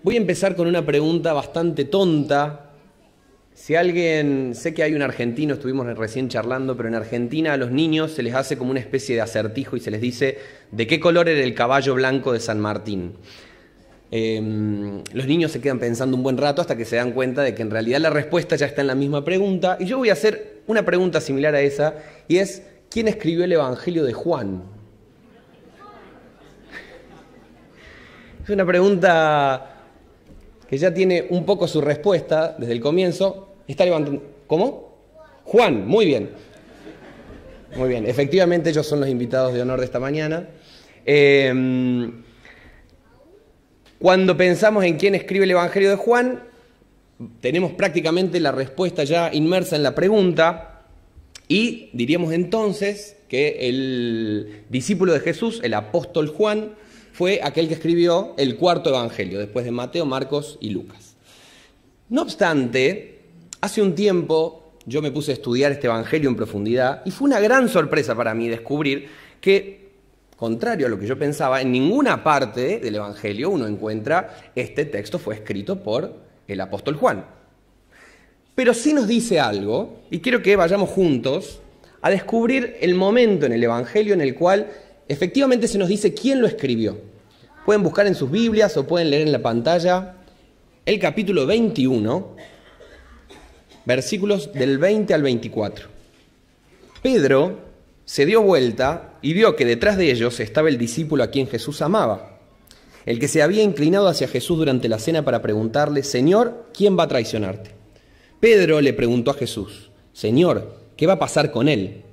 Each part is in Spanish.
Voy a empezar con una pregunta bastante tonta. Si alguien, sé que hay un argentino, estuvimos recién charlando, pero en Argentina a los niños se les hace como una especie de acertijo y se les dice de qué color era el caballo blanco de San Martín. Em, los niños se quedan pensando un buen rato hasta que se dan cuenta de que en realidad la respuesta ya está en la misma pregunta. Y yo voy a hacer una pregunta similar a esa, y es, ¿quién escribió el Evangelio de Juan? Es una pregunta que ya tiene un poco su respuesta desde el comienzo. Está levantando. ¿Cómo? Juan, muy bien. Muy bien, efectivamente ellos son los invitados de honor de esta mañana. Em, cuando pensamos en quién escribe el Evangelio de Juan, tenemos prácticamente la respuesta ya inmersa en la pregunta y diríamos entonces que el discípulo de Jesús, el apóstol Juan, fue aquel que escribió el cuarto evangelio, después de Mateo, Marcos y Lucas. No obstante, hace un tiempo yo me puse a estudiar este evangelio en profundidad y fue una gran sorpresa para mí descubrir que, contrario a lo que yo pensaba, en ninguna parte del evangelio uno encuentra este texto fue escrito por el apóstol Juan. Pero sí nos dice algo, y quiero que vayamos juntos a descubrir el momento en el evangelio en el cual efectivamente se nos dice quién lo escribió. Pueden buscar en sus Biblias o pueden leer en la pantalla el capítulo 21, versículos del 20 al 24. Pedro se dio vuelta y vio que detrás de ellos estaba el discípulo a quien Jesús amaba, el que se había inclinado hacia Jesús durante la cena para preguntarle, Señor, ¿quién va a traicionarte? Pedro le preguntó a Jesús, Señor, ¿qué va a pasar con él?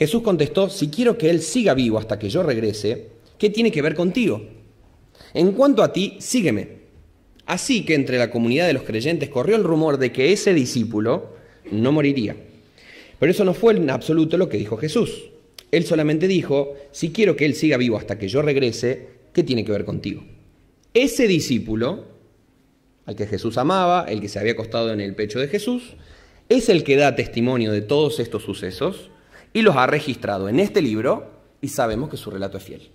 Jesús contestó, si quiero que Él siga vivo hasta que yo regrese, ¿qué tiene que ver contigo? En cuanto a ti, sígueme. Así que entre la comunidad de los creyentes corrió el rumor de que ese discípulo no moriría. Pero eso no fue en absoluto lo que dijo Jesús. Él solamente dijo, si quiero que Él siga vivo hasta que yo regrese, ¿qué tiene que ver contigo? Ese discípulo, al que Jesús amaba, el que se había acostado en el pecho de Jesús, es el que da testimonio de todos estos sucesos y los ha registrado en este libro y sabemos que su relato es fiel.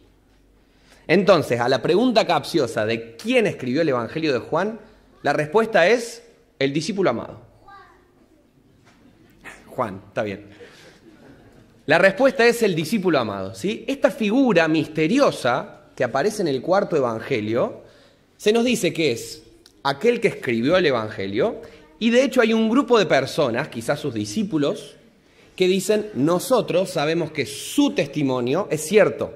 Entonces, a la pregunta capciosa de quién escribió el Evangelio de Juan, la respuesta es el discípulo amado. Juan, está bien. La respuesta es el discípulo amado. ¿sí? Esta figura misteriosa que aparece en el cuarto Evangelio, se nos dice que es aquel que escribió el Evangelio, y de hecho hay un grupo de personas, quizás sus discípulos, que dicen, nosotros sabemos que su testimonio es cierto.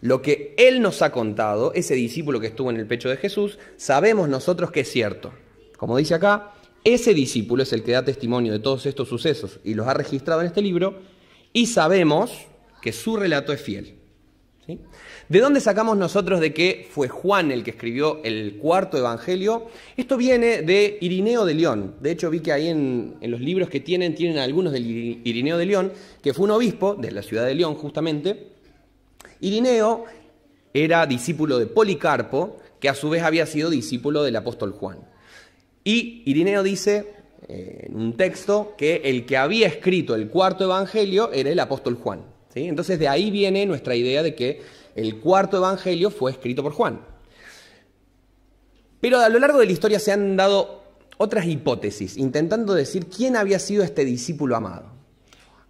Lo que él nos ha contado, ese discípulo que estuvo en el pecho de Jesús, sabemos nosotros que es cierto. Como dice acá, ese discípulo es el que da testimonio de todos estos sucesos y los ha registrado en este libro y sabemos que su relato es fiel. ¿De dónde sacamos nosotros de que fue Juan el que escribió el cuarto evangelio? Esto viene de Irineo de León. De hecho, vi que ahí en, los libros que tienen, tienen algunos del Irineo de León, que fue un obispo de la ciudad de León, justamente. Irineo era discípulo de Policarpo, que a su vez había sido discípulo del apóstol Juan. Y Irineo dice eh, en un texto que el que había escrito el cuarto evangelio era el apóstol Juan. Entonces de ahí viene nuestra idea de que el cuarto evangelio fue escrito por Juan. Pero a lo largo de la historia se han dado otras hipótesis, intentando decir quién había sido este discípulo amado.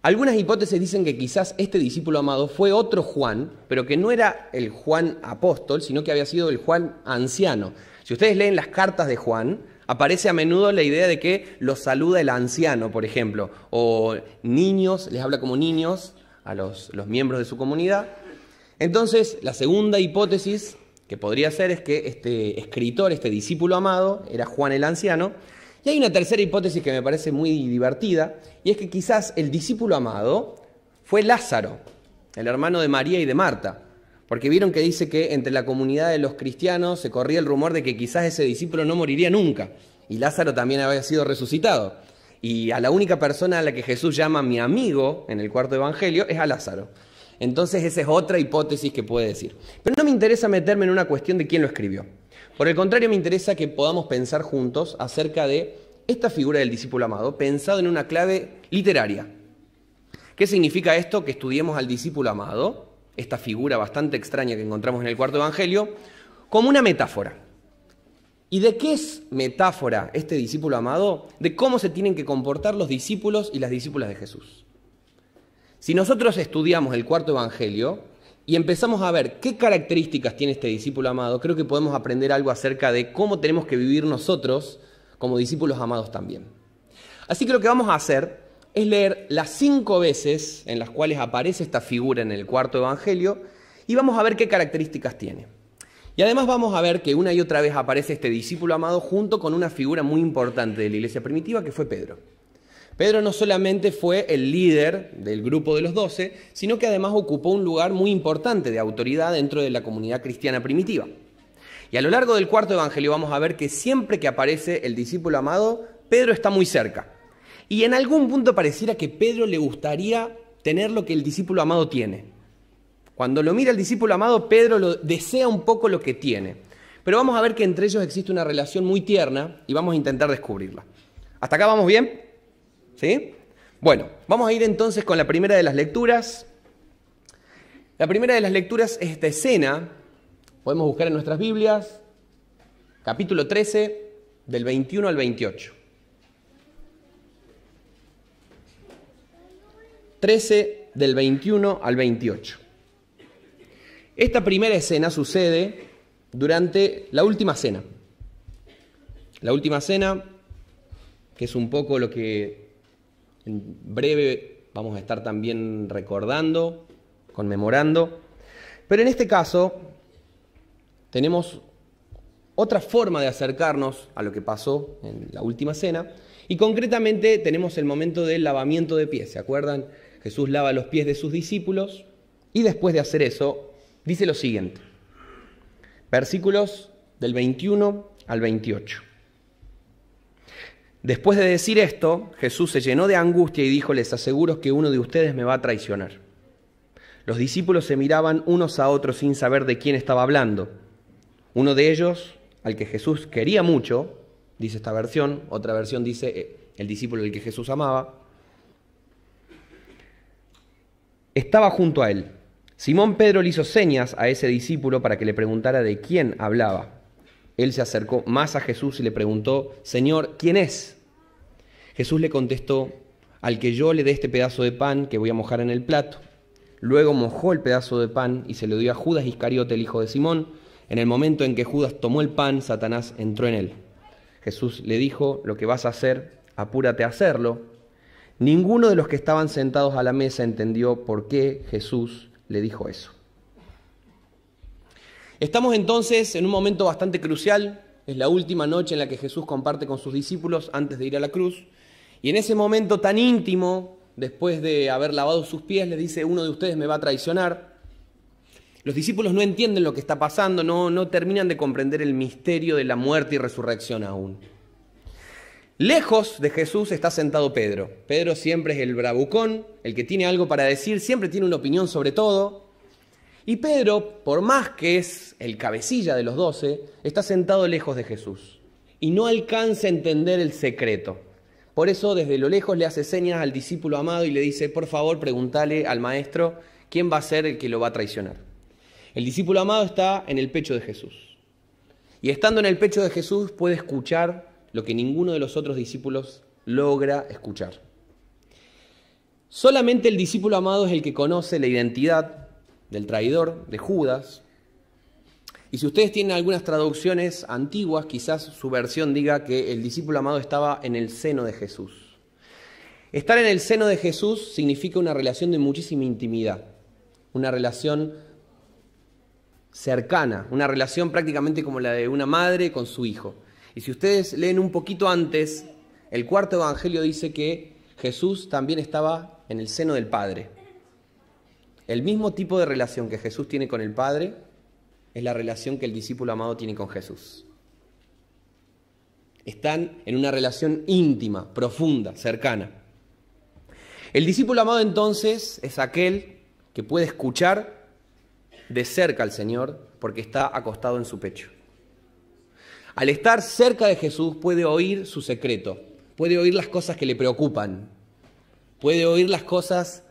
Algunas hipótesis dicen que quizás este discípulo amado fue otro Juan, pero que no era el Juan apóstol, sino que había sido el Juan anciano. Si ustedes leen las cartas de Juan, aparece a menudo la idea de que los saluda el anciano, por ejemplo, o niños, les habla como niños a los, los miembros de su comunidad, entonces, la segunda hipótesis que podría ser es que este escritor, este discípulo amado, era Juan el Anciano. Y hay una tercera hipótesis que me parece muy divertida, y es que quizás el discípulo amado fue Lázaro, el hermano de María y de Marta. Porque vieron que dice que entre la comunidad de los cristianos se corría el rumor de que quizás ese discípulo no moriría nunca. Y Lázaro también había sido resucitado. Y a la única persona a la que Jesús llama mi amigo en el cuarto evangelio es a Lázaro. Entonces esa es otra hipótesis que puede decir. Pero no me interesa meterme en una cuestión de quién lo escribió. Por el contrario, me interesa que podamos pensar juntos acerca de esta figura del discípulo amado, pensado en una clave literaria. ¿Qué significa esto? Que estudiemos al discípulo amado, esta figura bastante extraña que encontramos en el cuarto evangelio, como una metáfora. ¿Y de qué es metáfora este discípulo amado? De cómo se tienen que comportar los discípulos y las discípulas de Jesús. Si nosotros estudiamos el cuarto evangelio y empezamos a ver qué características tiene este discípulo amado, creo que podemos aprender algo acerca de cómo tenemos que vivir nosotros como discípulos amados también. Así que lo que vamos a hacer es leer las cinco veces en las cuales aparece esta figura en el cuarto evangelio y vamos a ver qué características tiene. Y además vamos a ver que una y otra vez aparece este discípulo amado junto con una figura muy importante de la iglesia primitiva que fue Pedro. Pedro no solamente fue el líder del grupo de los doce, sino que además ocupó un lugar muy importante de autoridad dentro de la comunidad cristiana primitiva. Y a lo largo del cuarto evangelio vamos a ver que siempre que aparece el discípulo amado, Pedro está muy cerca. Y en algún punto pareciera que Pedro le gustaría tener lo que el discípulo amado tiene. Cuando lo mira el discípulo amado, Pedro lo, desea un poco lo que tiene. Pero vamos a ver que entre ellos existe una relación muy tierna y vamos a intentar descubrirla. ¿Hasta acá vamos bien? ¿Sí? Bueno, vamos a ir entonces con la primera de las lecturas. La primera de las lecturas es esta escena. Podemos buscar en nuestras Biblias, capítulo 13, del 21 al 28. 13 del 21 al 28. Esta primera escena sucede durante la última cena. La última cena, que es un poco lo que en breve vamos a estar también recordando, conmemorando. Pero en este caso tenemos otra forma de acercarnos a lo que pasó en la última cena. Y concretamente tenemos el momento del lavamiento de pies. ¿Se acuerdan? Jesús lava los pies de sus discípulos y después de hacer eso dice lo siguiente, versículos del 21 al 28. Después de decir esto, Jesús se llenó de angustia y dijo, les aseguro que uno de ustedes me va a traicionar. Los discípulos se miraban unos a otros sin saber de quién estaba hablando. Uno de ellos, al que Jesús quería mucho, dice esta versión, otra versión dice eh, el discípulo del que Jesús amaba, estaba junto a él. Simón Pedro le hizo señas a ese discípulo para que le preguntara de quién hablaba. Él se acercó más a Jesús y le preguntó, Señor, ¿quién es? Jesús le contestó, al que yo le dé este pedazo de pan que voy a mojar en el plato. Luego mojó el pedazo de pan y se lo dio a Judas Iscariote, el hijo de Simón. En el momento en que Judas tomó el pan, Satanás entró en él. Jesús le dijo, lo que vas a hacer, apúrate a hacerlo. Ninguno de los que estaban sentados a la mesa entendió por qué Jesús le dijo eso. Estamos entonces en un momento bastante crucial, es la última noche en la que Jesús comparte con sus discípulos antes de ir a la cruz, y en ese momento tan íntimo, después de haber lavado sus pies, le dice, uno de ustedes me va a traicionar. Los discípulos no entienden lo que está pasando, no, no terminan de comprender el misterio de la muerte y resurrección aún. Lejos de Jesús está sentado Pedro. Pedro siempre es el bravucón, el que tiene algo para decir, siempre tiene una opinión sobre todo. Y Pedro, por más que es el cabecilla de los doce, está sentado lejos de Jesús y no alcanza a entender el secreto. Por eso desde lo lejos le hace señas al discípulo amado y le dice, por favor, pregúntale al maestro quién va a ser el que lo va a traicionar. El discípulo amado está en el pecho de Jesús. Y estando en el pecho de Jesús puede escuchar lo que ninguno de los otros discípulos logra escuchar. Solamente el discípulo amado es el que conoce la identidad del traidor, de Judas. Y si ustedes tienen algunas traducciones antiguas, quizás su versión diga que el discípulo amado estaba en el seno de Jesús. Estar en el seno de Jesús significa una relación de muchísima intimidad, una relación cercana, una relación prácticamente como la de una madre con su hijo. Y si ustedes leen un poquito antes, el cuarto evangelio dice que Jesús también estaba en el seno del Padre. El mismo tipo de relación que Jesús tiene con el Padre es la relación que el discípulo amado tiene con Jesús. Están en una relación íntima, profunda, cercana. El discípulo amado entonces es aquel que puede escuchar de cerca al Señor porque está acostado en su pecho. Al estar cerca de Jesús puede oír su secreto, puede oír las cosas que le preocupan, puede oír las cosas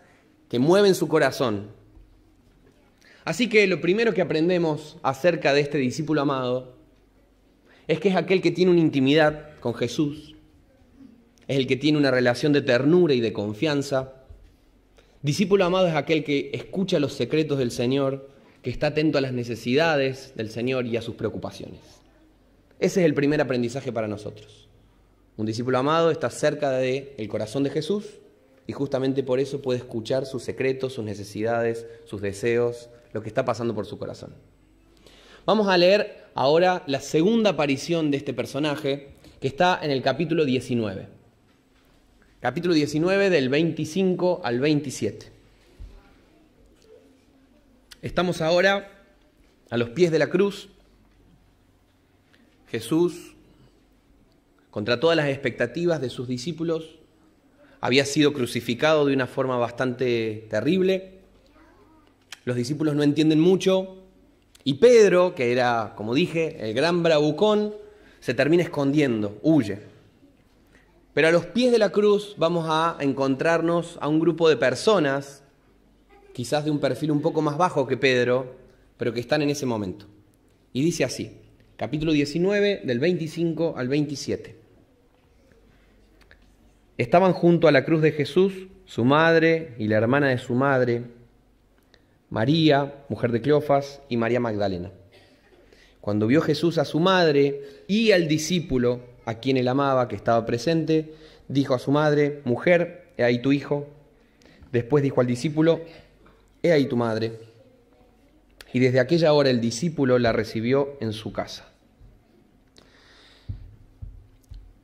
que mueven su corazón. Así que lo primero que aprendemos acerca de este discípulo amado es que es aquel que tiene una intimidad con Jesús, es el que tiene una relación de ternura y de confianza. Discípulo amado es aquel que escucha los secretos del Señor, que está atento a las necesidades del Señor y a sus preocupaciones. Ese es el primer aprendizaje para nosotros. Un discípulo amado está cerca del el corazón de Jesús y justamente por eso puede escuchar sus secretos, sus necesidades, sus deseos, lo que está pasando por su corazón. Vamos a leer ahora la segunda aparición de este personaje que está en el capítulo 19. Capítulo 19 del 25 al 27. Estamos ahora a los pies de la cruz. Jesús, contra todas las expectativas de sus discípulos, había sido crucificado de una forma bastante terrible. Los discípulos no entienden mucho, y Pedro, que era, como dije, el gran bravucón, se termina escondiendo, huye. Pero a los pies de la cruz vamos a encontrarnos a un grupo de personas, quizás de un perfil un poco más bajo que Pedro, pero que están en ese momento. Y dice así, capítulo 19, del 25 al 27. Estaban junto a la cruz de Jesús su madre y la hermana de su madre, María, mujer de Cleofas, y María Magdalena. Cuando vio Jesús a su madre y al discípulo a quien él amaba, que estaba presente, dijo a su madre, mujer, he ahí tu hijo. Después dijo al discípulo, he ahí tu madre. Y desde aquella hora el discípulo la recibió en su casa.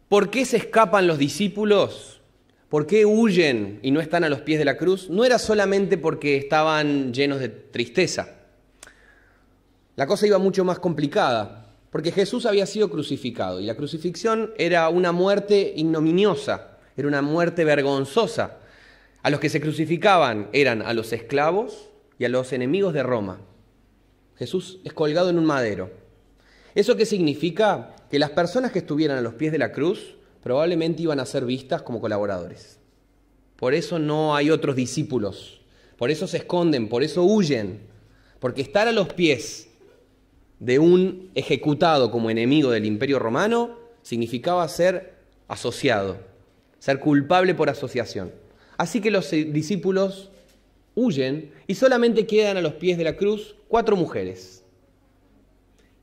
¿Por qué se escapan los discípulos? ¿Por qué huyen y no están a los pies de la cruz? No era solamente porque estaban llenos de tristeza. La cosa iba mucho más complicada, porque Jesús había sido crucificado y la crucifixión era una muerte ignominiosa, era una muerte vergonzosa. A los que se crucificaban eran a los esclavos y a los enemigos de Roma. Jesús es colgado en un madero. ¿Eso qué significa? Que las personas que estuvieran a los pies de la cruz probablemente iban a ser vistas como colaboradores. Por eso no hay otros discípulos, por eso se esconden, por eso huyen, porque estar a los pies de un ejecutado como enemigo del imperio romano significaba ser asociado, ser culpable por asociación. Así que los discípulos huyen y solamente quedan a los pies de la cruz cuatro mujeres.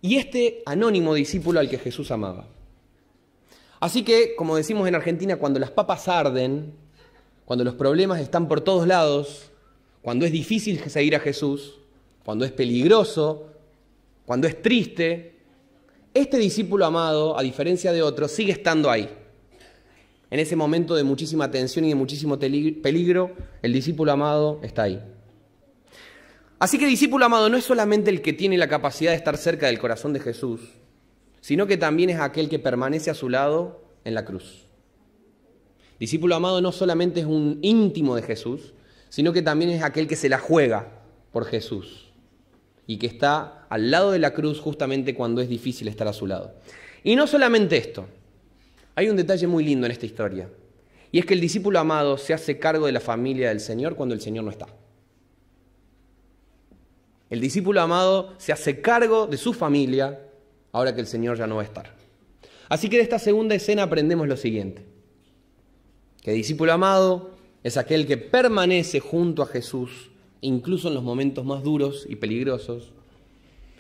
Y este anónimo discípulo al que Jesús amaba. Así que, como decimos en Argentina, cuando las papas arden, cuando los problemas están por todos lados, cuando es difícil seguir a Jesús, cuando es peligroso, cuando es triste, este discípulo amado, a diferencia de otros, sigue estando ahí. En ese momento de muchísima tensión y de muchísimo peligro, el discípulo amado está ahí. Así que discípulo amado no es solamente el que tiene la capacidad de estar cerca del corazón de Jesús, sino que también es aquel que permanece a su lado en la cruz. Discípulo amado no solamente es un íntimo de Jesús, sino que también es aquel que se la juega por Jesús y que está al lado de la cruz justamente cuando es difícil estar a su lado. Y no solamente esto, hay un detalle muy lindo en esta historia, y es que el discípulo amado se hace cargo de la familia del Señor cuando el Señor no está. El discípulo amado se hace cargo de su familia ahora que el Señor ya no va a estar. Así que de esta segunda escena aprendemos lo siguiente, que discípulo amado es aquel que permanece junto a Jesús, incluso en los momentos más duros y peligrosos,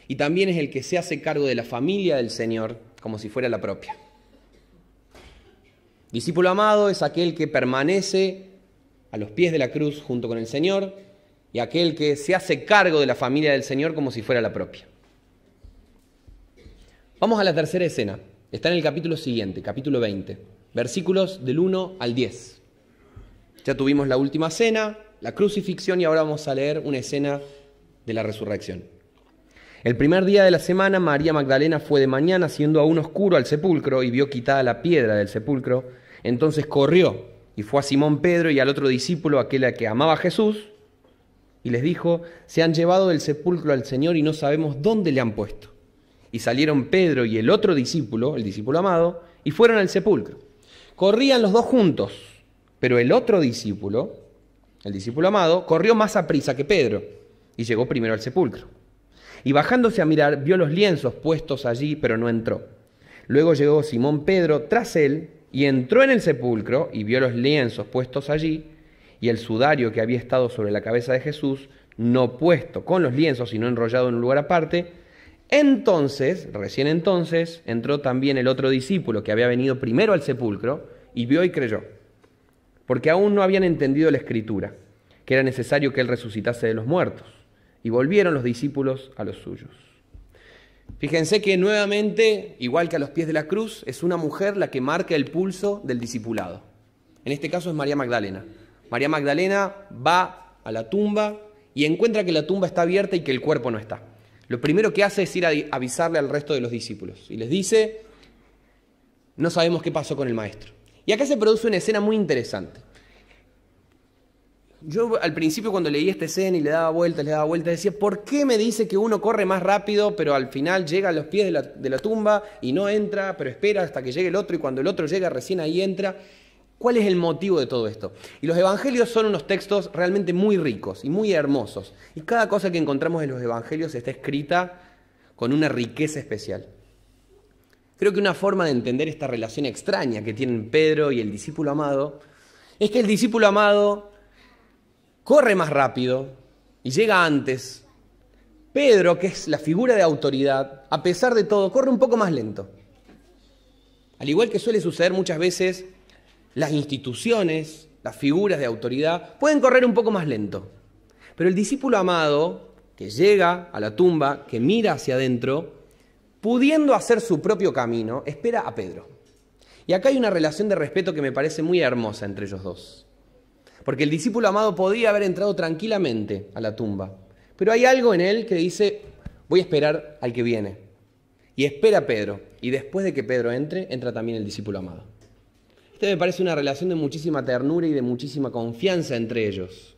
y también es el que se hace cargo de la familia del Señor como si fuera la propia. Discípulo amado es aquel que permanece a los pies de la cruz junto con el Señor y aquel que se hace cargo de la familia del Señor como si fuera la propia. Vamos a la tercera escena. Está en el capítulo siguiente, capítulo 20, versículos del 1 al 10. Ya tuvimos la última cena, la crucifixión y ahora vamos a leer una escena de la resurrección. El primer día de la semana, María Magdalena fue de mañana, siendo aún oscuro, al sepulcro y vio quitada la piedra del sepulcro. Entonces corrió y fue a Simón Pedro y al otro discípulo, aquel a que amaba a Jesús, y les dijo, se han llevado del sepulcro al Señor y no sabemos dónde le han puesto. Y salieron Pedro y el otro discípulo, el discípulo amado, y fueron al sepulcro. Corrían los dos juntos, pero el otro discípulo, el discípulo amado, corrió más a prisa que Pedro y llegó primero al sepulcro. Y bajándose a mirar, vio los lienzos puestos allí, pero no entró. Luego llegó Simón Pedro tras él y entró en el sepulcro y vio los lienzos puestos allí y el sudario que había estado sobre la cabeza de Jesús, no puesto con los lienzos, sino enrollado en un lugar aparte. Entonces, recién entonces, entró también el otro discípulo que había venido primero al sepulcro y vio y creyó, porque aún no habían entendido la escritura, que era necesario que él resucitase de los muertos. Y volvieron los discípulos a los suyos. Fíjense que nuevamente, igual que a los pies de la cruz, es una mujer la que marca el pulso del discipulado. En este caso es María Magdalena. María Magdalena va a la tumba y encuentra que la tumba está abierta y que el cuerpo no está. Lo primero que hace es ir a avisarle al resto de los discípulos y les dice, no sabemos qué pasó con el maestro. Y acá se produce una escena muy interesante. Yo al principio cuando leí esta escena y le daba vueltas, le daba vueltas, decía, ¿por qué me dice que uno corre más rápido, pero al final llega a los pies de la, de la, tumba y no entra, pero espera hasta que llegue el otro y cuando el otro llega recién ahí entra? ¿Cuál es el motivo de todo esto? Y los evangelios son unos textos realmente muy ricos y muy hermosos. Y cada cosa que encontramos en los evangelios está escrita con una riqueza especial. Creo que una forma de entender esta relación extraña que tienen Pedro y el discípulo amado es que el discípulo amado corre más rápido y llega antes. Pedro, que es la figura de autoridad, a pesar de todo, corre un poco más lento. Al igual que suele suceder muchas veces, las instituciones, las figuras de autoridad, pueden correr un poco más lento. Pero el discípulo amado, que llega a la tumba, que mira hacia adentro, pudiendo hacer su propio camino, espera a Pedro. Y acá hay una relación de respeto que me parece muy hermosa entre ellos dos. Porque el discípulo amado podía haber entrado tranquilamente a la tumba. Pero hay algo en él que dice, voy a esperar al que viene. Y espera a Pedro. Y después de que Pedro entre, entra también el discípulo amado. Este me parece una relación de muchísima ternura y de muchísima confianza entre ellos.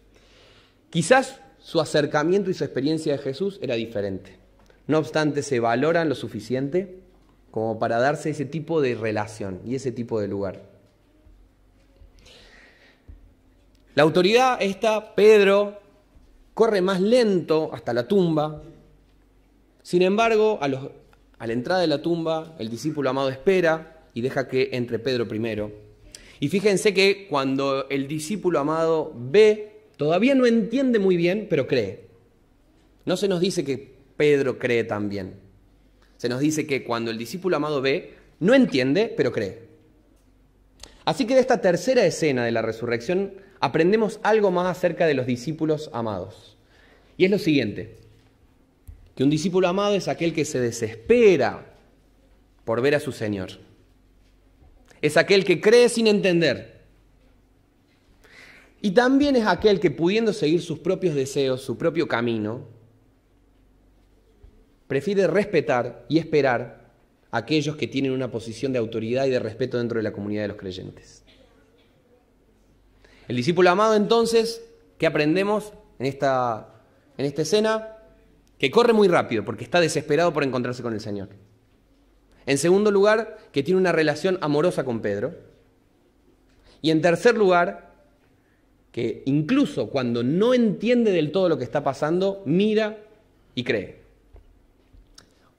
Quizás su acercamiento y su experiencia de Jesús era diferente. No obstante, se valoran lo suficiente como para darse ese tipo de relación y ese tipo de lugar. La autoridad esta, Pedro, corre más lento hasta la tumba. Sin embargo, a, la entrada de la tumba, el discípulo amado espera y deja que entre Pedro primero. Y fíjense que cuando el discípulo amado ve, todavía no entiende muy bien, pero cree. No se nos dice que Pedro cree también. Se nos dice que cuando el discípulo amado ve, no entiende, pero cree. Así que de esta tercera escena de la resurrección aprendemos algo más acerca de los discípulos amados. Y es lo siguiente, que un discípulo amado es aquel que se desespera por ver a su Señor. Es aquel que cree sin entender. Y también es aquel que pudiendo seguir sus propios deseos, su propio camino, prefiere respetar y esperar a aquellos que tienen una posición de autoridad y de respeto dentro de la comunidad de los creyentes. El discípulo amado entonces, ¿qué aprendemos en esta, en esta escena? Que corre muy rápido porque está desesperado por encontrarse con el Señor. En segundo lugar, que tiene una relación amorosa con Pedro. Y en tercer lugar, que incluso cuando no entiende del todo lo que está pasando, mira y cree.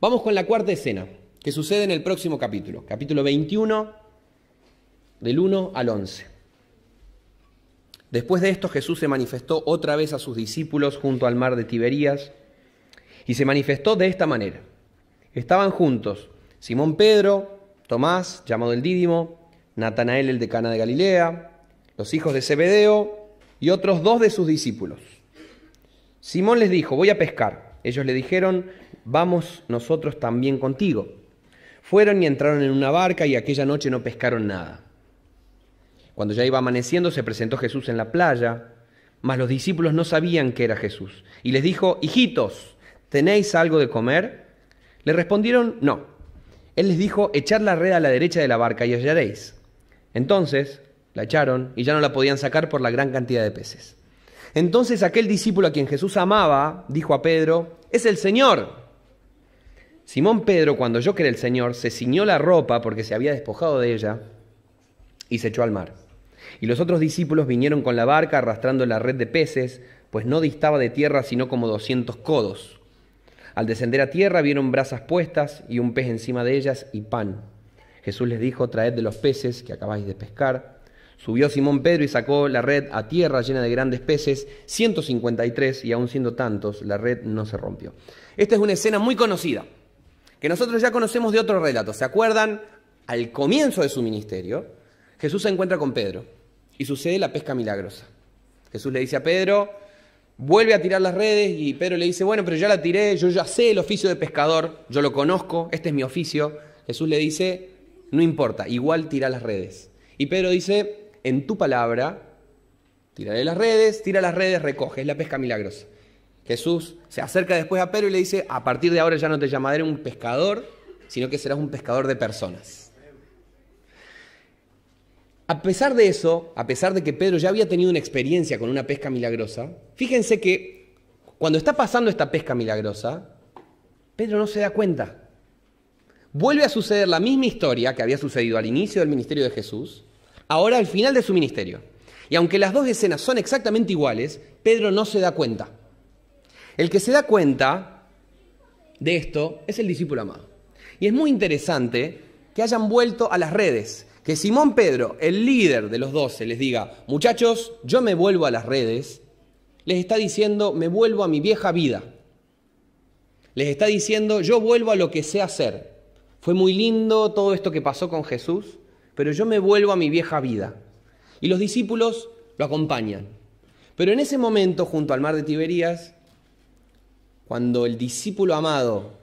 Vamos con la cuarta escena, que sucede en el próximo capítulo, capítulo 21, del 1 al 11. Después de esto Jesús se manifestó otra vez a sus discípulos junto al mar de Tiberías y se manifestó de esta manera. Estaban juntos Simón Pedro, Tomás, llamado el Dídimo, Natanael el de Cana de Galilea, los hijos de Zebedeo y otros dos de sus discípulos. Simón les dijo, voy a pescar. Ellos le dijeron, vamos nosotros también contigo. Fueron y entraron en una barca y aquella noche no pescaron nada. Cuando ya iba amaneciendo se presentó Jesús en la playa, mas los discípulos no sabían que era Jesús. Y les dijo, hijitos, ¿tenéis algo de comer? Le respondieron, no. Él les dijo, echad la red a la derecha de la barca y hallaréis. Entonces la echaron y ya no la podían sacar por la gran cantidad de peces. Entonces aquel discípulo a quien Jesús amaba dijo a Pedro, es el Señor. Simón Pedro, cuando oyó que era el Señor, se ciñó la ropa porque se había despojado de ella y se echó al mar. Y los otros discípulos vinieron con la barca arrastrando la red de peces, pues no distaba de tierra sino como doscientos codos. Al descender a tierra vieron brasas puestas y un pez encima de ellas y pan. Jesús les dijo, traed de los peces que acabáis de pescar. Subió Simón Pedro y sacó la red a tierra llena de grandes peces, 153, y aun siendo tantos, la red no se rompió. Esta es una escena muy conocida, que nosotros ya conocemos de otro relato. ¿Se acuerdan? Al comienzo de su ministerio, Jesús se encuentra con Pedro y sucede la pesca milagrosa. Jesús le dice a Pedro, vuelve a tirar las redes y Pedro le dice, bueno, pero ya la tiré, yo ya sé el oficio de pescador, yo lo conozco, este es mi oficio. Jesús le dice, no importa, igual tira las redes. Y Pedro dice, en tu palabra, tiraré las redes, tira las redes, recoge, es la pesca milagrosa. Jesús se acerca después a Pedro y le dice, a partir de ahora ya no te llamaré un pescador, sino que serás un pescador de personas. A pesar de eso, a pesar de que Pedro ya había tenido una experiencia con una pesca milagrosa, fíjense que cuando está pasando esta pesca milagrosa, Pedro no se da cuenta. Vuelve a suceder la misma historia que había sucedido al inicio del ministerio de Jesús, ahora al final de su ministerio. Y aunque las dos escenas son exactamente iguales, Pedro no se da cuenta. El que se da cuenta de esto es el discípulo amado. Y es muy interesante que hayan vuelto a las redes, que Simón Pedro, el líder de los doce, les diga, muchachos, yo me vuelvo a las redes, les está diciendo, me vuelvo a mi vieja vida. Les está diciendo, yo vuelvo a lo que sé hacer. Fue muy lindo todo esto que pasó con Jesús, pero yo me vuelvo a mi vieja vida. Y los discípulos lo acompañan. Pero en ese momento, junto al mar de Tiberías, cuando el discípulo amado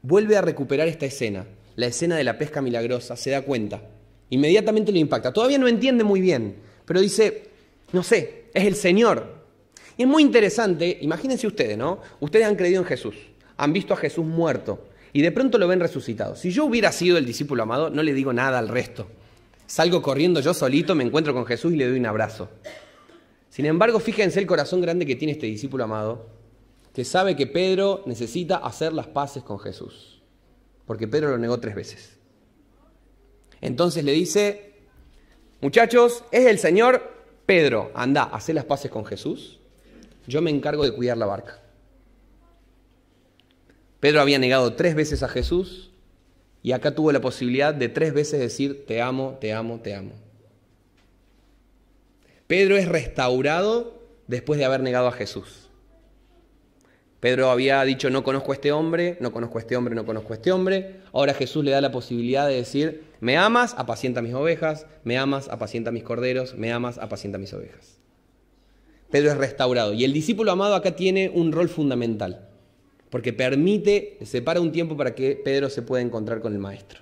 vuelve a recuperar esta escena, la escena de la pesca milagrosa, se da cuenta Inmediatamente lo impacta. Todavía no entiende muy bien, pero dice, no sé, es el Señor. Y es muy interesante, imagínense ustedes, ¿no? Ustedes han creído en Jesús, han visto a Jesús muerto y de pronto lo ven resucitado. Si yo hubiera sido el discípulo amado, no le digo nada al resto. Salgo corriendo yo solito, me encuentro con Jesús y le doy un abrazo. Sin embargo, fíjense el corazón grande que tiene este discípulo amado, que sabe que Pedro necesita hacer las paces con Jesús, porque Pedro lo negó tres veces. Entonces le dice, muchachos, es el Señor Pedro, anda, hace las paces con Jesús, yo me encargo de cuidar la barca. Pedro había negado tres veces a Jesús y acá tuvo la posibilidad de tres veces decir, te amo, te amo, te amo. Pedro es restaurado después de haber negado a Jesús. Pedro había dicho, no conozco a este hombre, no conozco a este hombre, no conozco a este hombre. Ahora Jesús le da la posibilidad de decir, me amas, apacienta mis ovejas, me amas, apacienta mis corderos, me amas, apacienta mis ovejas. Pedro es restaurado. Y el discípulo amado acá tiene un rol fundamental, porque permite, separa un tiempo para que Pedro se pueda encontrar con el Maestro.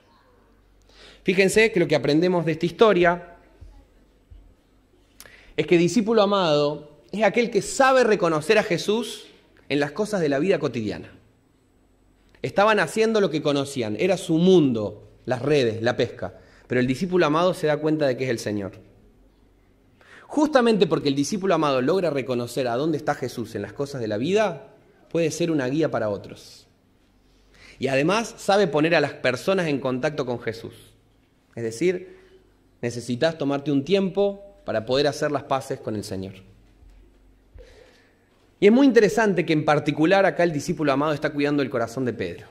Fíjense que lo que aprendemos de esta historia es que discípulo amado es aquel que sabe reconocer a Jesús en las cosas de la vida cotidiana. Estaban haciendo lo que conocían, era su mundo, las redes, la pesca, pero el discípulo amado se da cuenta de que es el Señor. Justamente porque el discípulo amado logra reconocer a dónde está Jesús en las cosas de la vida, puede ser una guía para otros. Y además sabe poner a las personas en contacto con Jesús. Es decir, necesitas tomarte un tiempo para poder hacer las paces con el Señor. Y es muy interesante que en particular acá el discípulo amado está cuidando el corazón de Pedro.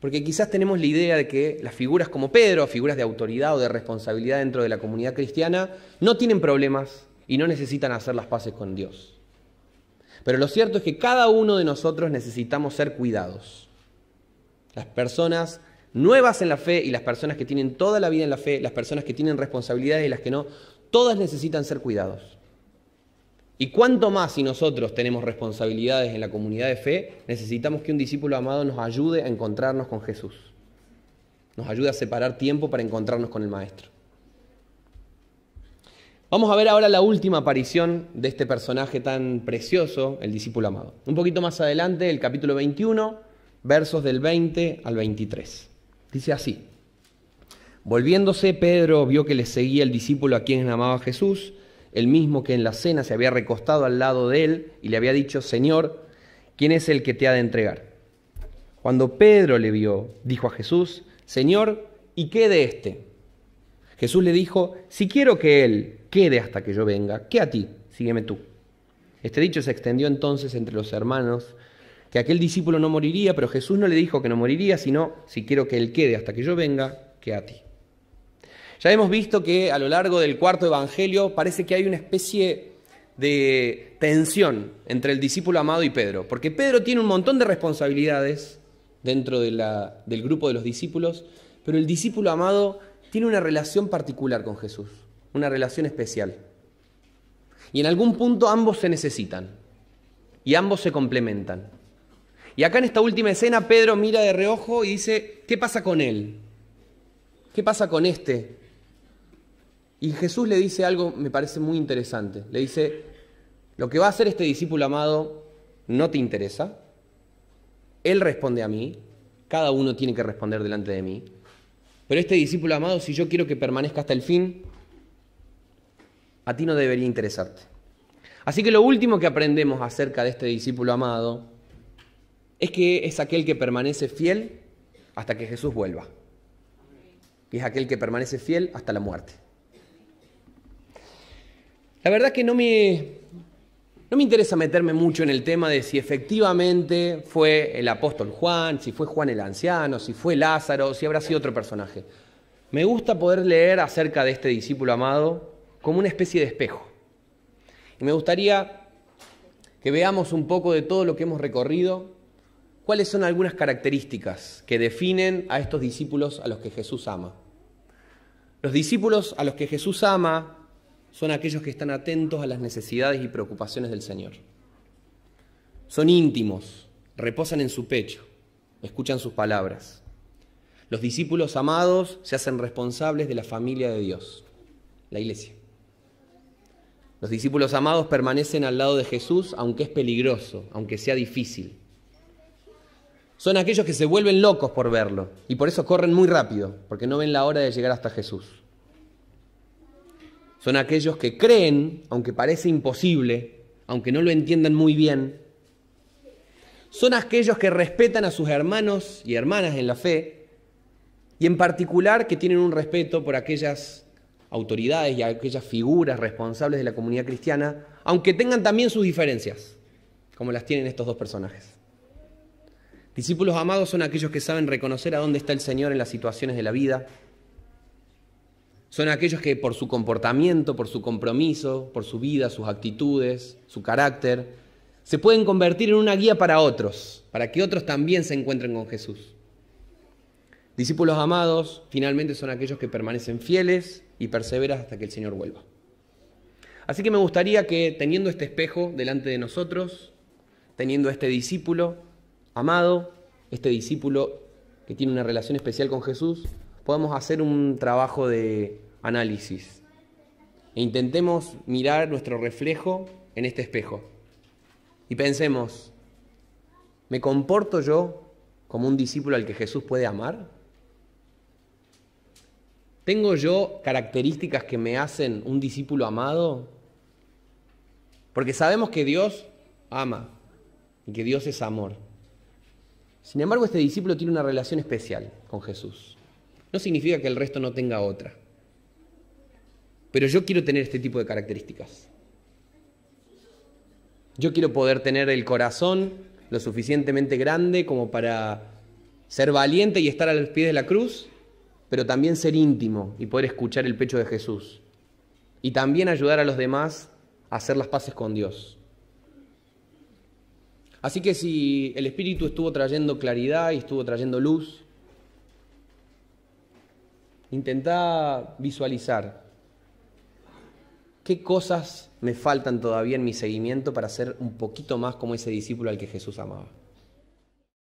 Porque quizás tenemos la idea de que las figuras como Pedro, figuras de autoridad o de responsabilidad dentro de la comunidad cristiana, no tienen problemas y no necesitan hacer las paces con Dios. Pero lo cierto es que cada uno de nosotros necesitamos ser cuidados. Las personas nuevas en la fe y las personas que tienen toda la vida en la fe, las personas que tienen responsabilidades y las que no, todas necesitan ser cuidados. Y cuánto más si nosotros tenemos responsabilidades en la comunidad de fe, necesitamos que un discípulo amado nos ayude a encontrarnos con Jesús. Nos ayude a separar tiempo para encontrarnos con el Maestro. Vamos a ver ahora la última aparición de este personaje tan precioso, el discípulo amado. Un poquito más adelante, el capítulo 21, versos del 20 al 23. Dice así. Volviéndose, Pedro vio que le seguía el discípulo a quien amaba Jesús el mismo que en la cena se había recostado al lado de él y le había dicho, Señor, ¿quién es el que te ha de entregar? Cuando Pedro le vio, dijo a Jesús, Señor, ¿y qué de éste? Jesús le dijo, si quiero que él quede hasta que yo venga, ¿qué a ti? Sígueme tú. Este dicho se extendió entonces entre los hermanos, que aquel discípulo no moriría, pero Jesús no le dijo que no moriría, sino, si quiero que él quede hasta que yo venga, que a ti. Ya hemos visto que a lo largo del cuarto evangelio parece que hay una especie de tensión entre el discípulo amado y Pedro, porque Pedro tiene un montón de responsabilidades dentro del grupo de los discípulos, pero el discípulo amado tiene una relación particular con Jesús, una relación especial. Y en algún punto ambos se necesitan y ambos se complementan. Y acá en esta última escena Pedro mira de reojo y dice, ¿qué pasa con él? ¿Qué pasa con este? Y Jesús le dice algo, me parece muy interesante. Le dice, lo que va a hacer este discípulo amado no te interesa. Él responde a mí, cada uno tiene que responder delante de mí. Pero este discípulo amado, si yo quiero que permanezca hasta el fin, a ti no debería interesarte. Así que lo último que aprendemos acerca de este discípulo amado es que es aquel que permanece fiel hasta que Jesús vuelva. Y es aquel que permanece fiel hasta la muerte. La verdad que no me, no me interesa meterme mucho en el tema de si efectivamente fue el apóstol Juan, si fue Juan el anciano, si fue Lázaro, si habrá sido otro personaje. Me gusta poder leer acerca de este discípulo amado como una especie de espejo. Y me gustaría que veamos un poco de todo lo que hemos recorrido, cuáles son algunas características que definen a estos discípulos a los que Jesús ama. Los discípulos a los que Jesús ama son aquellos que están atentos a las necesidades y preocupaciones del Señor. Son íntimos, reposan en su pecho, escuchan sus palabras. Los discípulos amados se hacen responsables de la familia de Dios, la iglesia. Los discípulos amados permanecen al lado de Jesús aunque es peligroso, aunque sea difícil. Son aquellos que se vuelven locos por verlo y por eso corren muy rápido, porque no ven la hora de llegar hasta Jesús. Son aquellos que creen, aunque parece imposible, aunque no lo entiendan muy bien. Son aquellos que respetan a sus hermanos y hermanas en la fe y en particular que tienen un respeto por aquellas autoridades y aquellas figuras responsables de la comunidad cristiana, aunque tengan también sus diferencias, como las tienen estos dos personajes. Discípulos amados son aquellos que saben reconocer a dónde está el Señor en las situaciones de la vida. Son aquellos que por su comportamiento, por su compromiso, por su vida, sus actitudes, su carácter, se pueden convertir en una guía para otros, para que otros también se encuentren con Jesús. Discípulos amados finalmente son aquellos que permanecen fieles y perseveras hasta que el Señor vuelva. Así que me gustaría que teniendo este espejo delante de nosotros, teniendo este discípulo amado, este discípulo que tiene una relación especial con Jesús, podamos hacer un trabajo de análisis e intentemos mirar nuestro reflejo en este espejo y pensemos, ¿me comporto yo como un discípulo al que Jesús puede amar? ¿Tengo yo características que me hacen un discípulo amado? Porque sabemos que Dios ama y que Dios es amor. Sin embargo, este discípulo tiene una relación especial con Jesús. No significa que el resto no tenga otra. Pero yo quiero tener este tipo de características. Yo quiero poder tener el corazón lo suficientemente grande como para ser valiente y estar a los pies de la cruz pero también ser íntimo y poder escuchar el pecho de Jesús. Y también ayudar a los demás a hacer las paces con Dios. Así que si el Espíritu estuvo trayendo claridad y estuvo trayendo luz, intenta visualizar qué cosas me faltan todavía en mi seguimiento para ser un poquito más como ese discípulo al que Jesús amaba.